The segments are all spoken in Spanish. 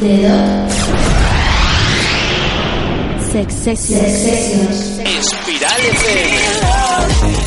Dedo. Sex, sex, sex, sessions. Espiral FM.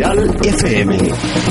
Espiral FM.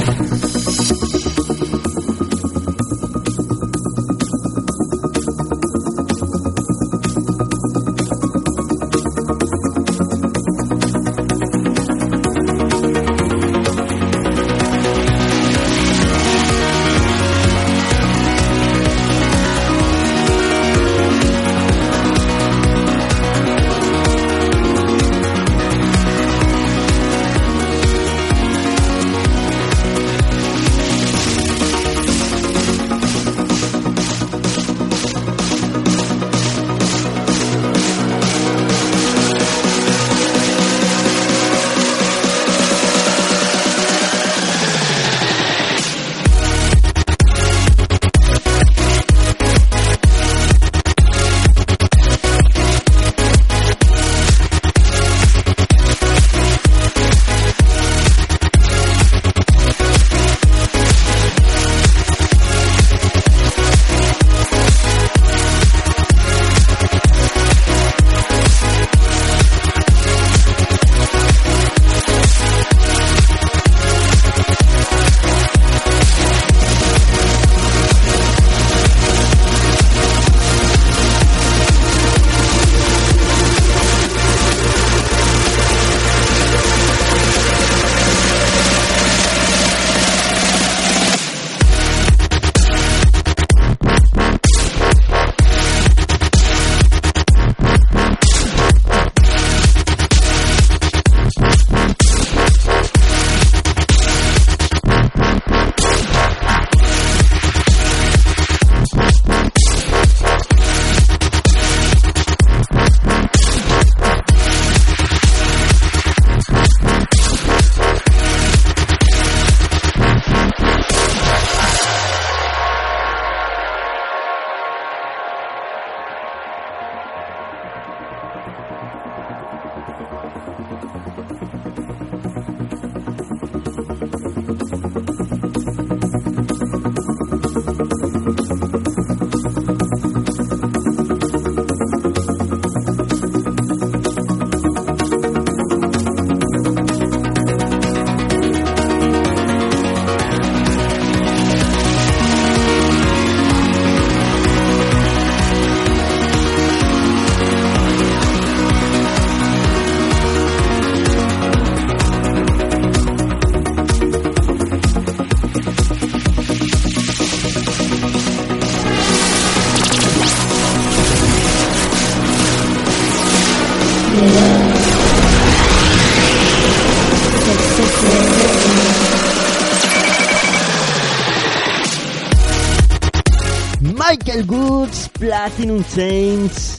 Platinum Chains.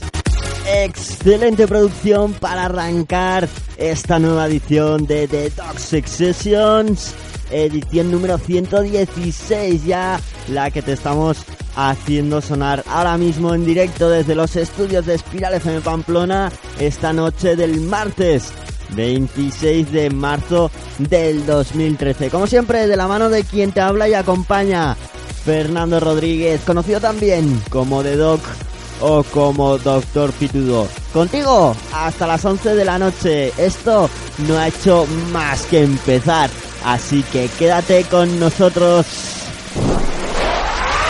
Excelente producción para arrancar esta nueva edición de The Toxic Sessions. Edición número 116 ya, la que te estamos haciendo sonar ahora mismo en directo desde los estudios de Espiral FM Pamplona esta noche del martes 26 de marzo del 2013. Como siempre, de la mano de quien te habla y acompaña, Fernando Rodríguez, conocido también como The Doc o como Doctor Pitudo. Contigo hasta las 11 de la noche. Esto no ha hecho más que empezar, así que quédate con nosotros.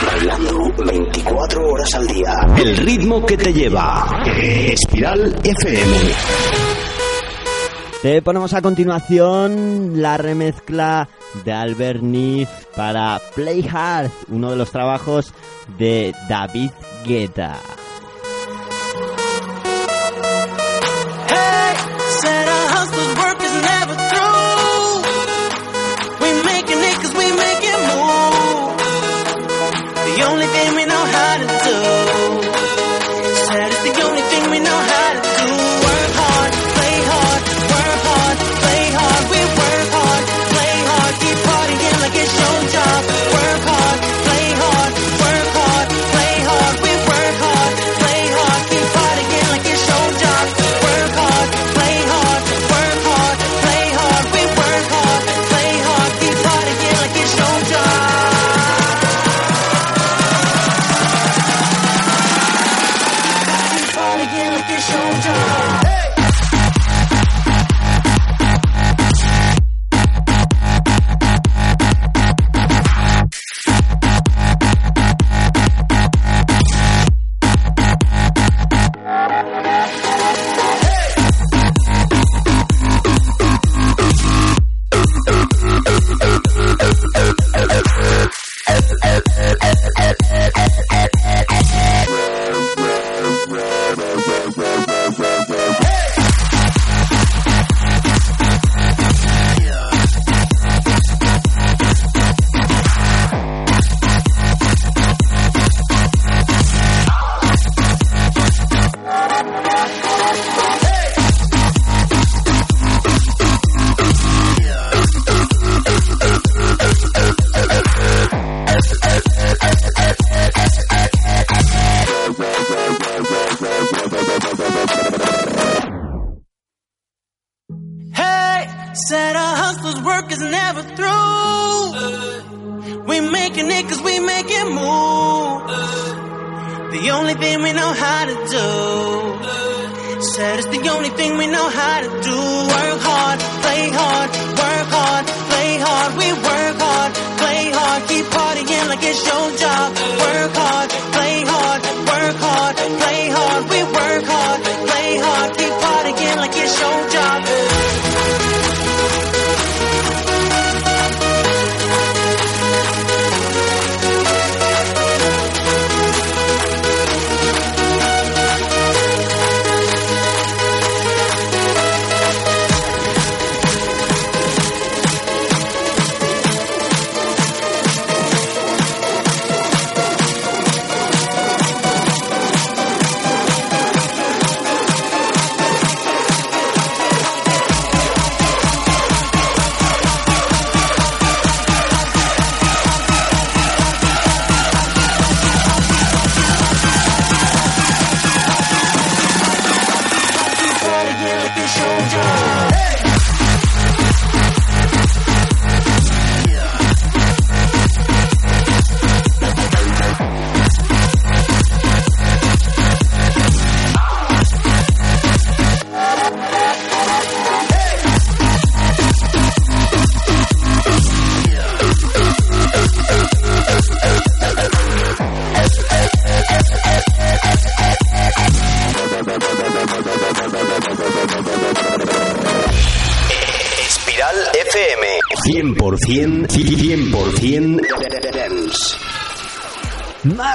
Bailando 24 horas al día. El ritmo que te lleva. Espiral FM. Te ponemos a continuación la remezcla de Albert para Play Hard, uno de los trabajos de David Guetta.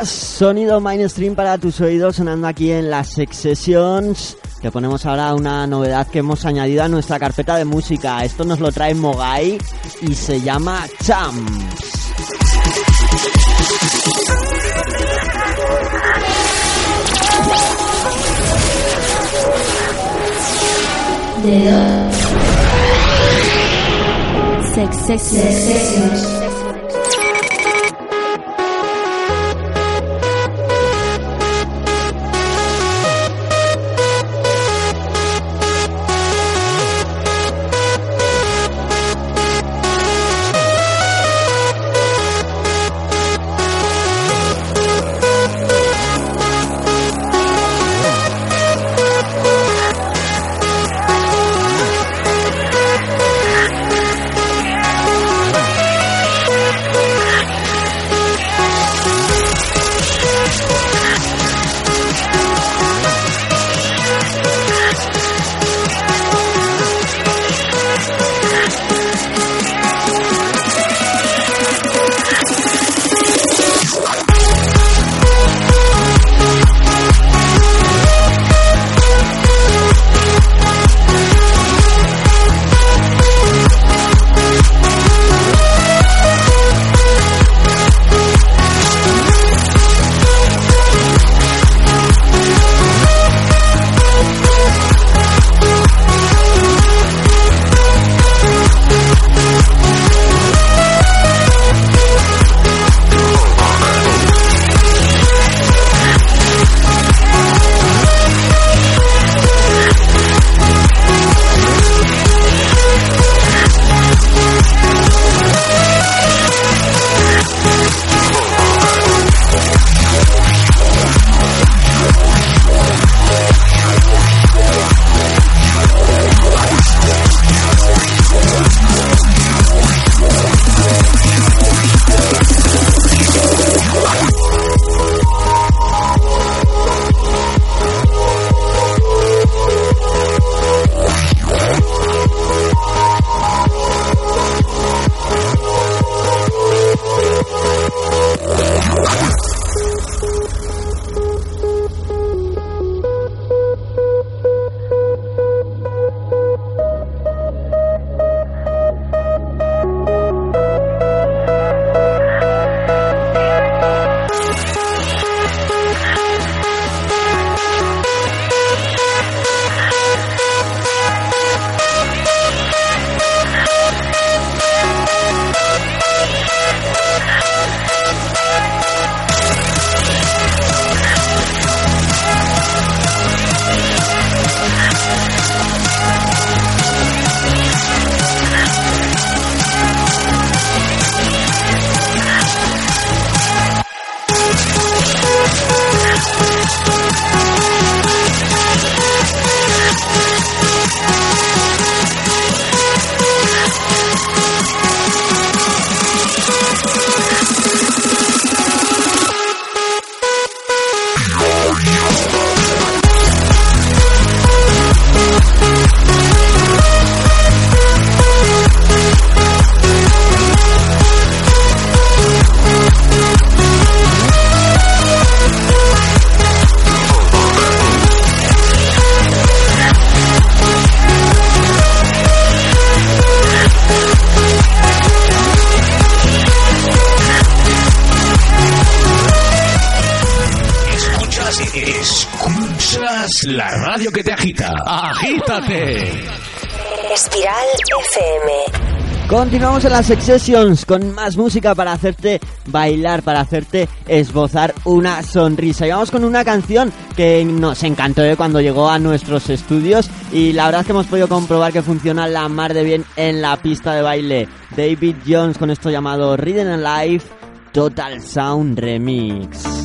Sonido mainstream para tus oídos sonando aquí en las Sessions. Te ponemos ahora una novedad que hemos añadido a nuestra carpeta de música. Esto nos lo trae Mogai y se llama Champs. Sex, Continuamos en las Sessions con más música para hacerte bailar, para hacerte esbozar una sonrisa. Y vamos con una canción que nos encantó ¿eh? cuando llegó a nuestros estudios y la verdad es que hemos podido comprobar que funciona la mar de bien en la pista de baile. David Jones con esto llamado and Life Total Sound Remix.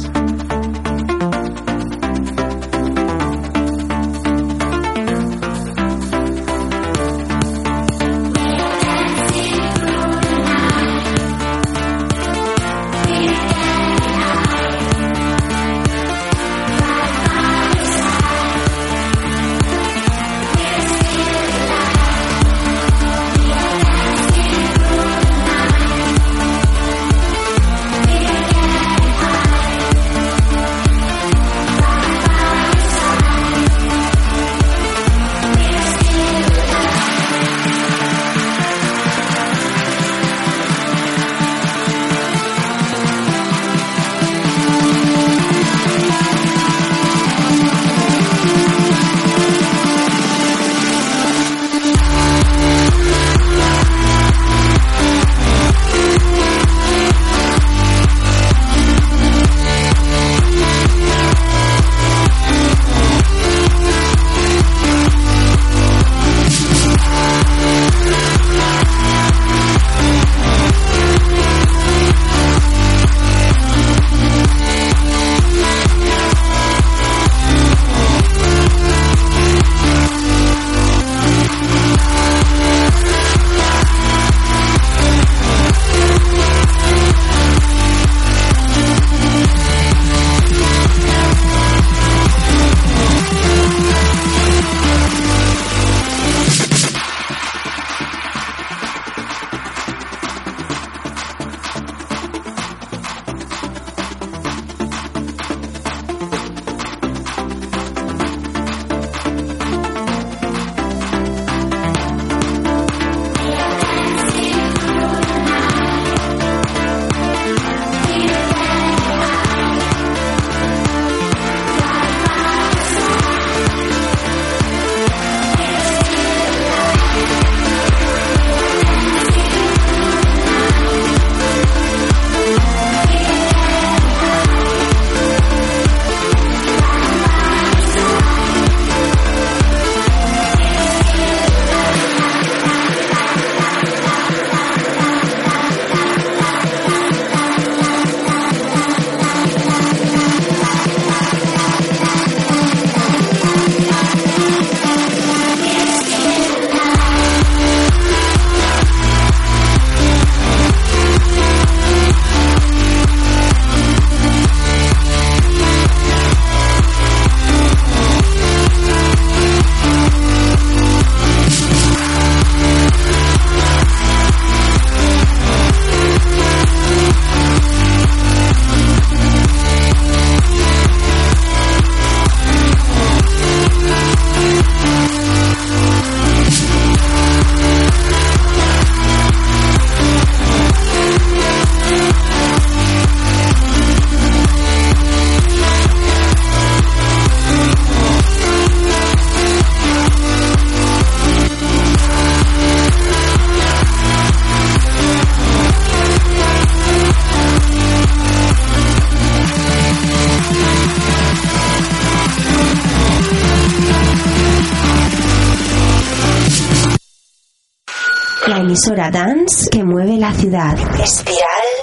Emisora dance que mueve la ciudad. Espiral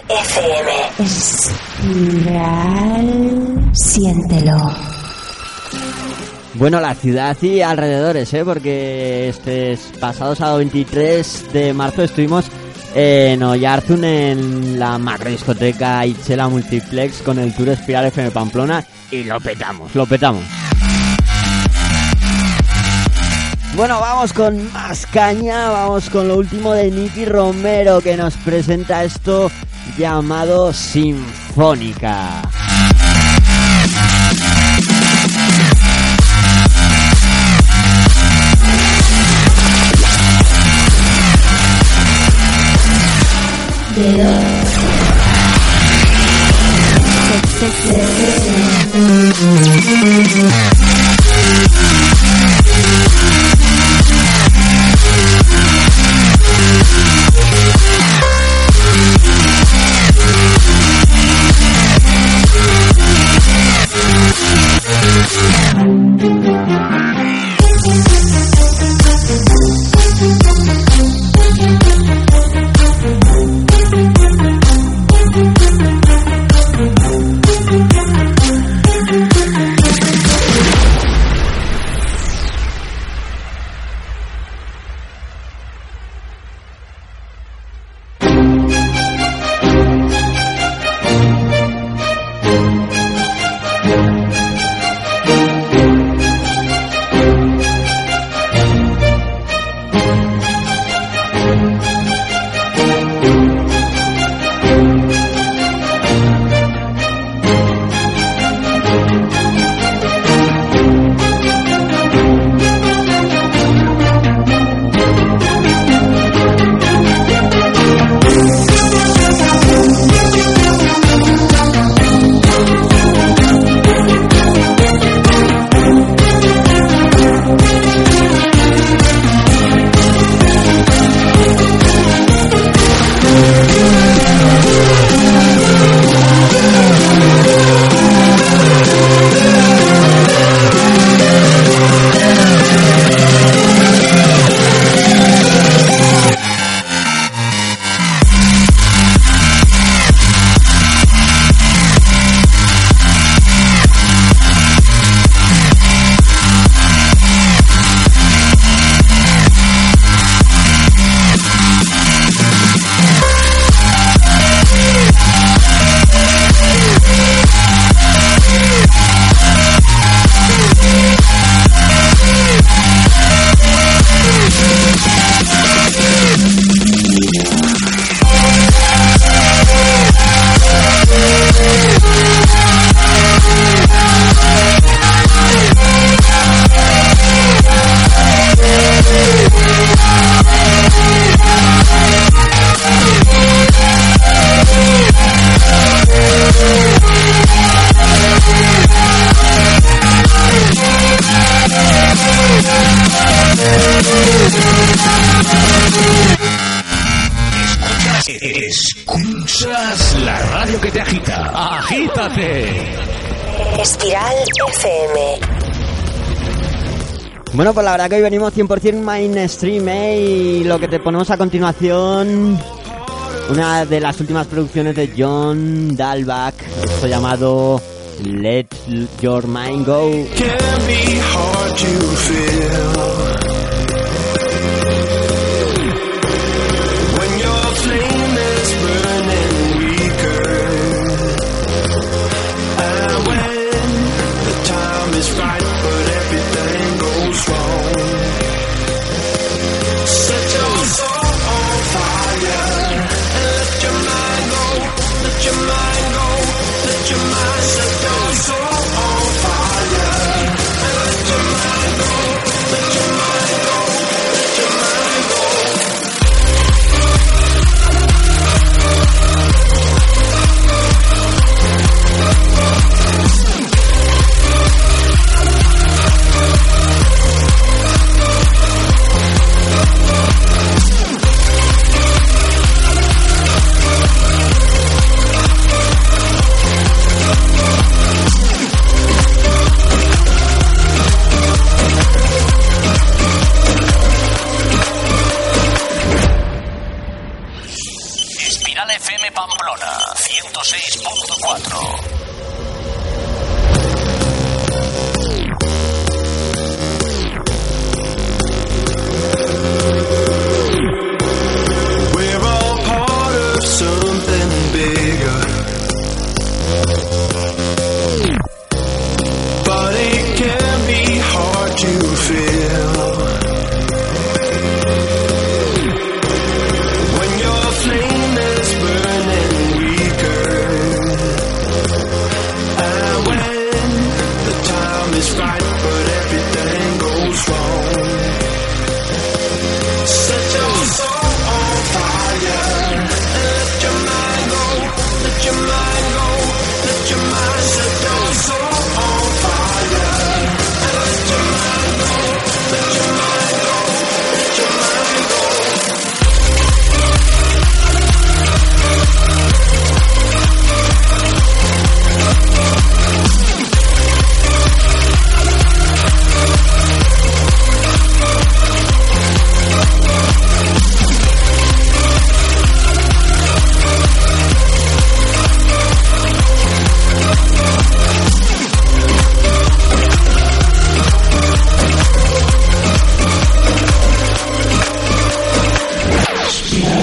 FM. Espiral. Siéntelo. Bueno, la ciudad y alrededores, ¿eh? Porque este pasado sábado 23 de marzo estuvimos en Oyarzun en la macro discoteca Ichela Multiplex con el tour Espiral FM Pamplona y lo petamos, lo petamos. Bueno, vamos con más caña, vamos con lo último de Nicky Romero que nos presenta esto llamado Sinfónica. Bueno, pues la verdad que hoy venimos 100% mainstream, ¿eh? Y lo que te ponemos a continuación, una de las últimas producciones de John Dalbach, esto llamado Let Your Mind Go.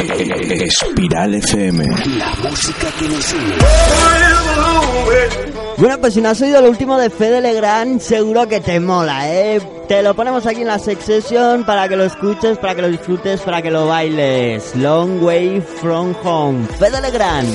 Espiral FM. La música que nos une. Bueno, pues si no has oído el último de Fede Legrand, seguro que te mola, ¿eh? Te lo ponemos aquí en la Sex Session para que lo escuches, para que lo disfrutes, para que lo bailes. Long Way From Home. Fede Legrand.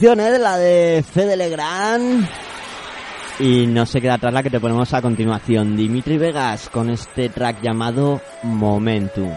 ¿Eh? La de Fede Legrand. Y no se queda atrás la que te ponemos a continuación. Dimitri Vegas con este track llamado Momentum.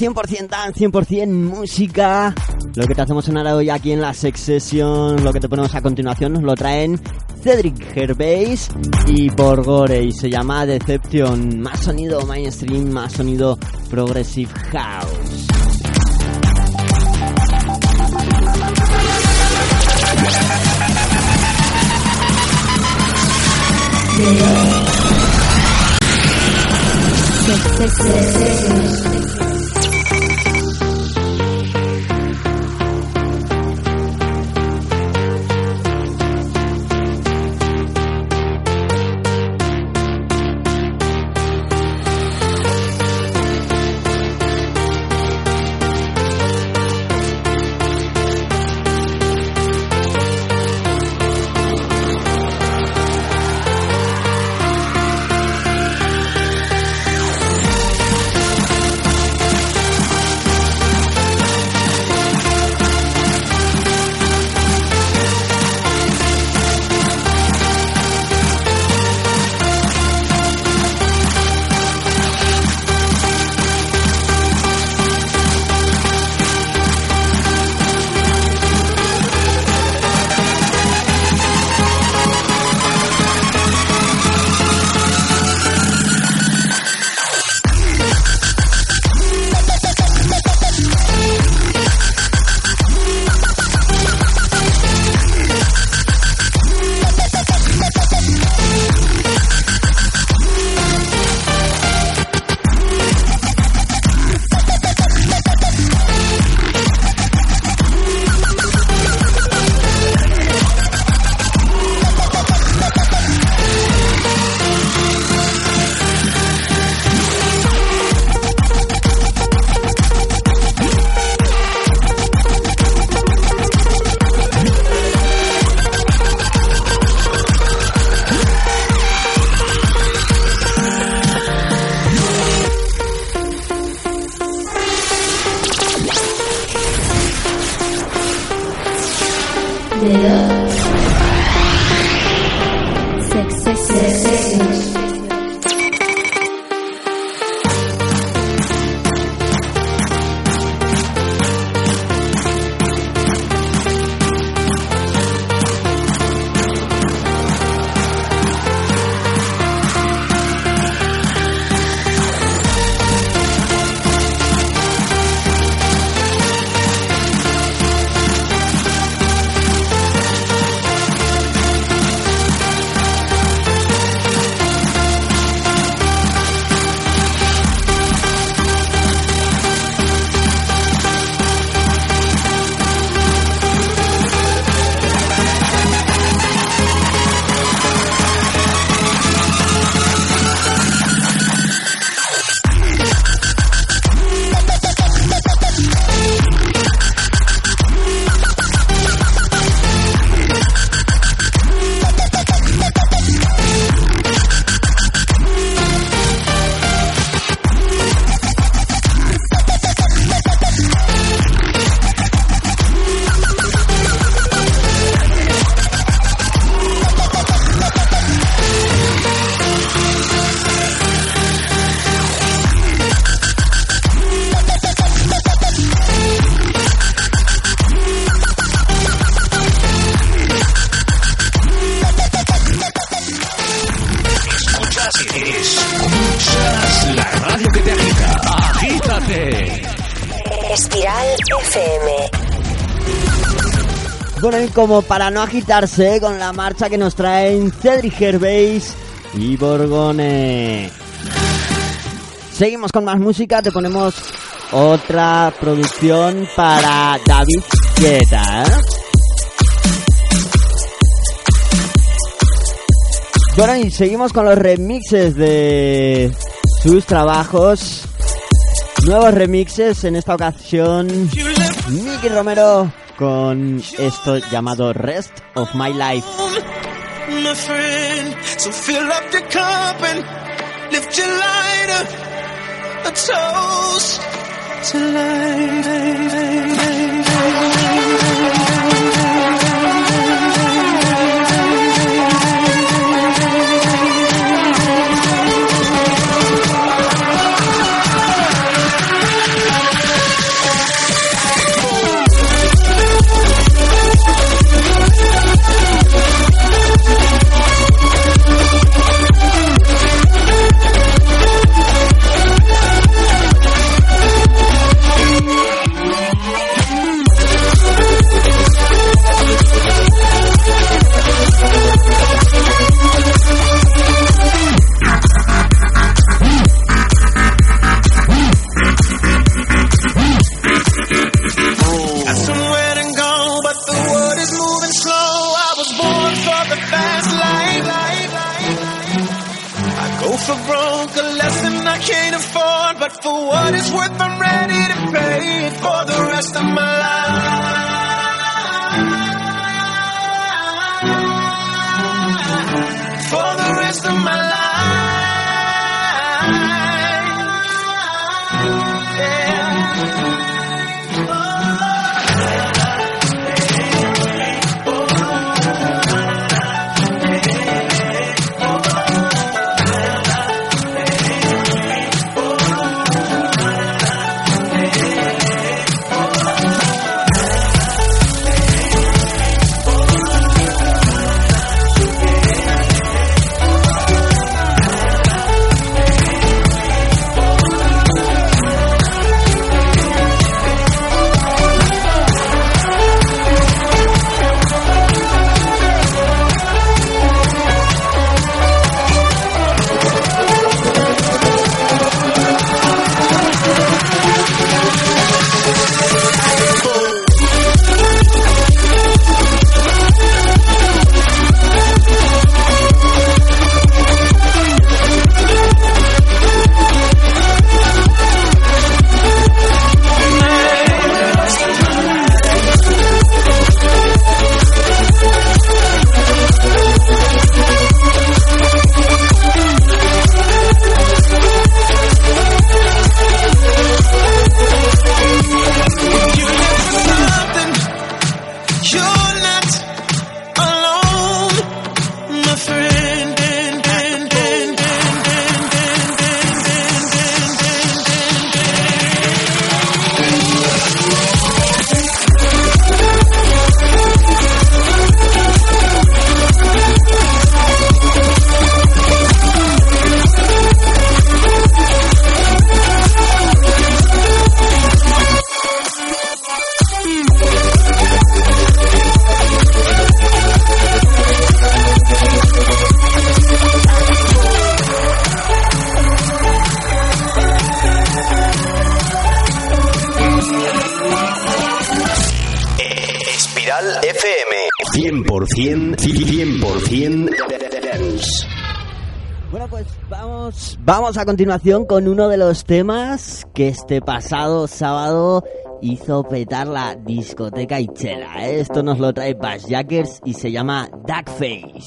100% dance, 100% música. Lo que te hacemos sonar hoy aquí en la Sex Session, lo que te ponemos a continuación, nos lo traen Cedric Gervais y Borgore y se llama Deception. Más sonido mainstream, más sonido progressive house. Como para no agitarse con la marcha que nos traen Cedric Gervais y Borgone. Seguimos con más música, te ponemos otra producción para David Guetta. ¿eh? Bueno, y seguimos con los remixes de sus trabajos. Nuevos remixes, en esta ocasión Nicky Romero con esto llamado Rest of My Life. my friend. So fill up your cup and lift your lighter. A toast to life. Espiral FM 100% 100% dance. Bueno, pues vamos, vamos a continuación con uno de los temas que este pasado sábado hizo petar la discoteca Ichela. ¿eh? Esto nos lo trae Bass Jackers y se llama Duckface.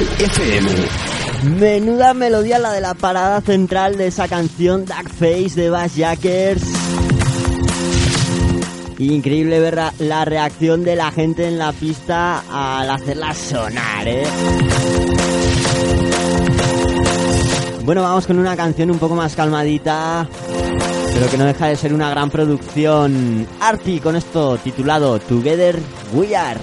FM. Menuda melodía la de la parada central de esa canción Dark Face de Bass Jackers. Increíble ver la- reacción de la gente en la pista al hacerla sonar, ¿eh? Bueno, vamos con una canción un poco más calmadita, pero que no deja de ser una gran producción. Arti con esto titulado Together We Are.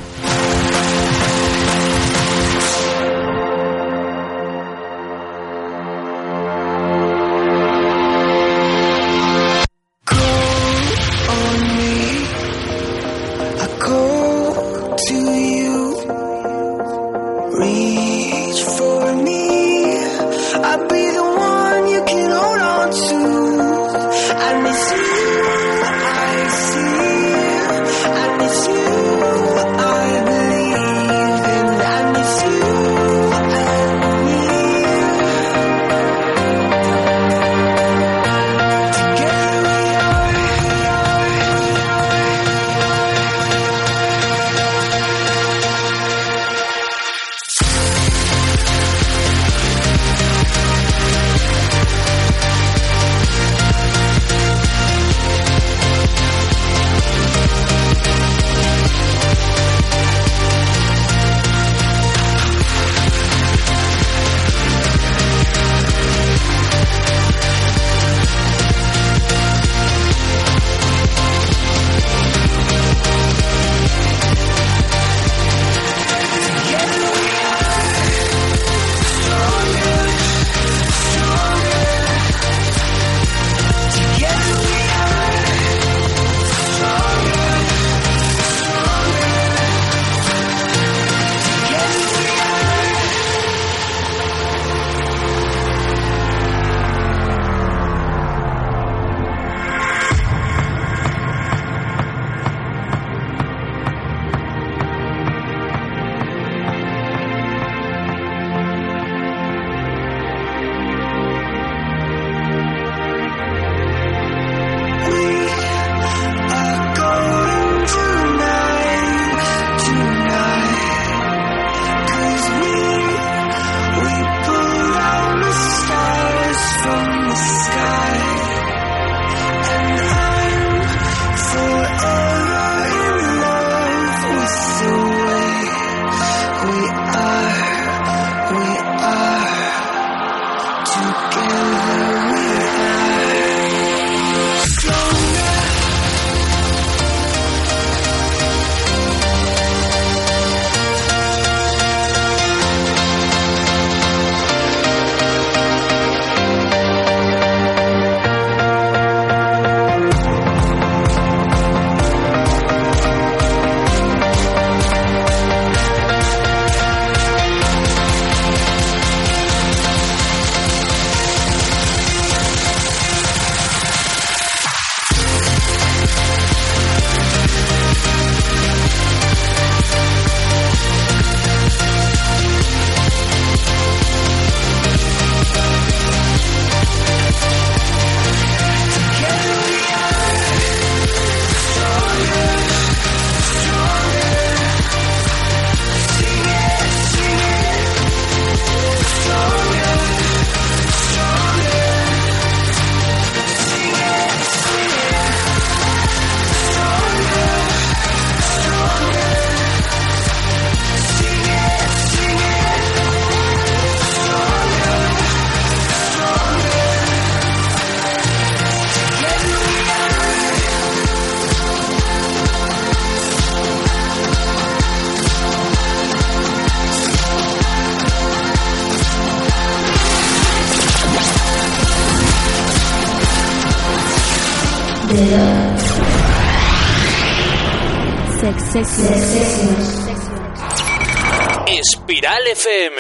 Espiral FM.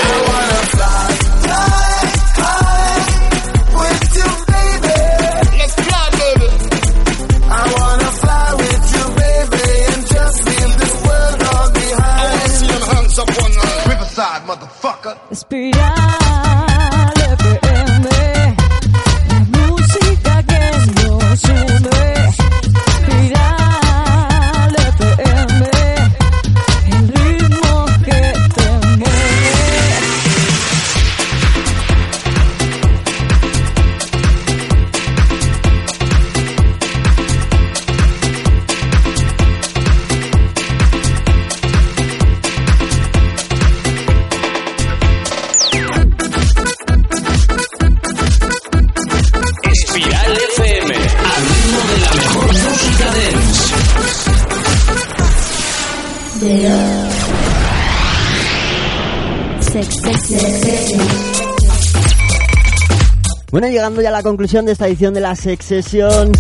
Llegando ya a la conclusión de esta edición de Sex Sessions,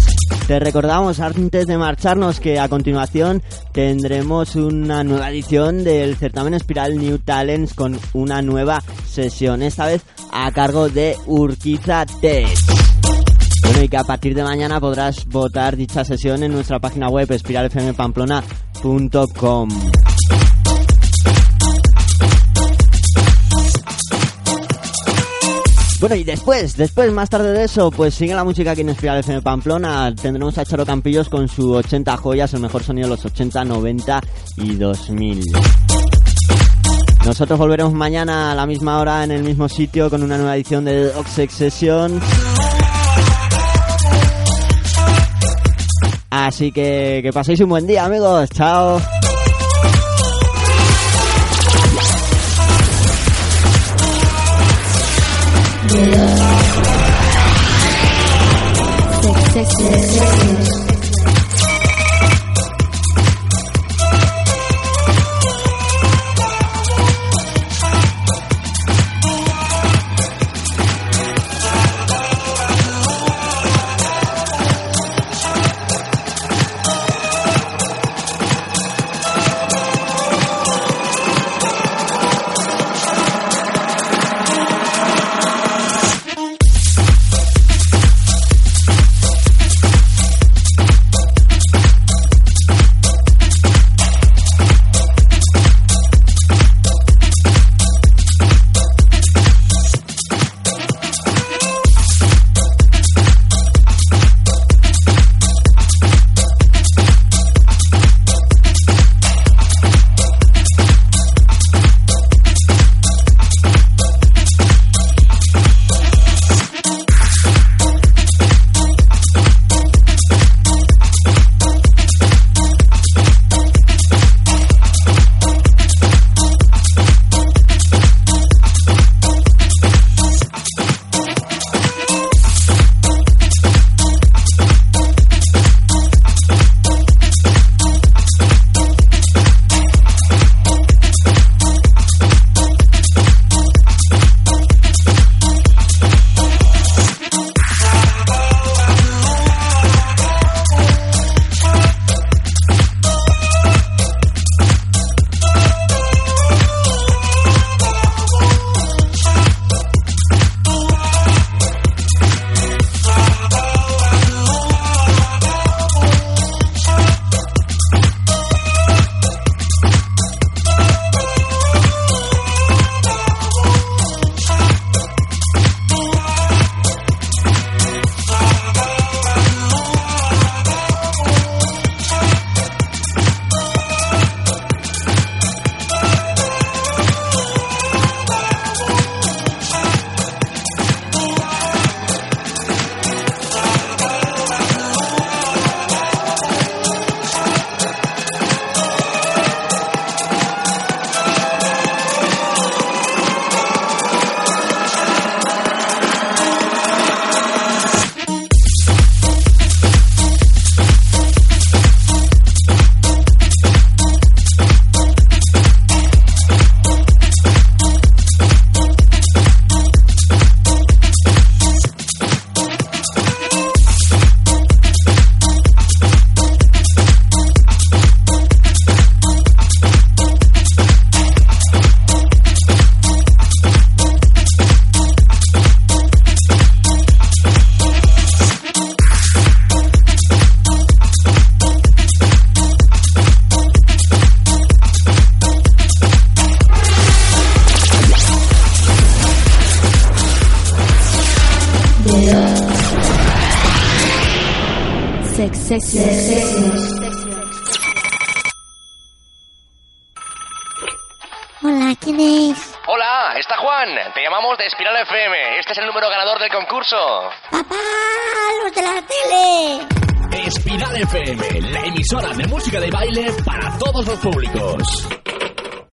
te recordamos antes de marcharnos que a continuación tendremos una nueva edición del certamen Espiral New Talents con una nueva sesión, esta vez a cargo de Urquiza Tech. Bueno, y que a partir de mañana podrás votar dicha sesión en nuestra página web espiralfmpamplona.com. Bueno, y después, después, más tarde de eso, pues sigue la música aquí en Espiral FM Pamplona. Tendremos a Charo Campillos con su 80 joyas, el mejor sonido de los 80, 90 y 2000. Nosotros volveremos mañana a la misma hora en el mismo sitio con una nueva edición de Oxex Session. Así que que paséis un buen día, amigos. Chao. Gracias.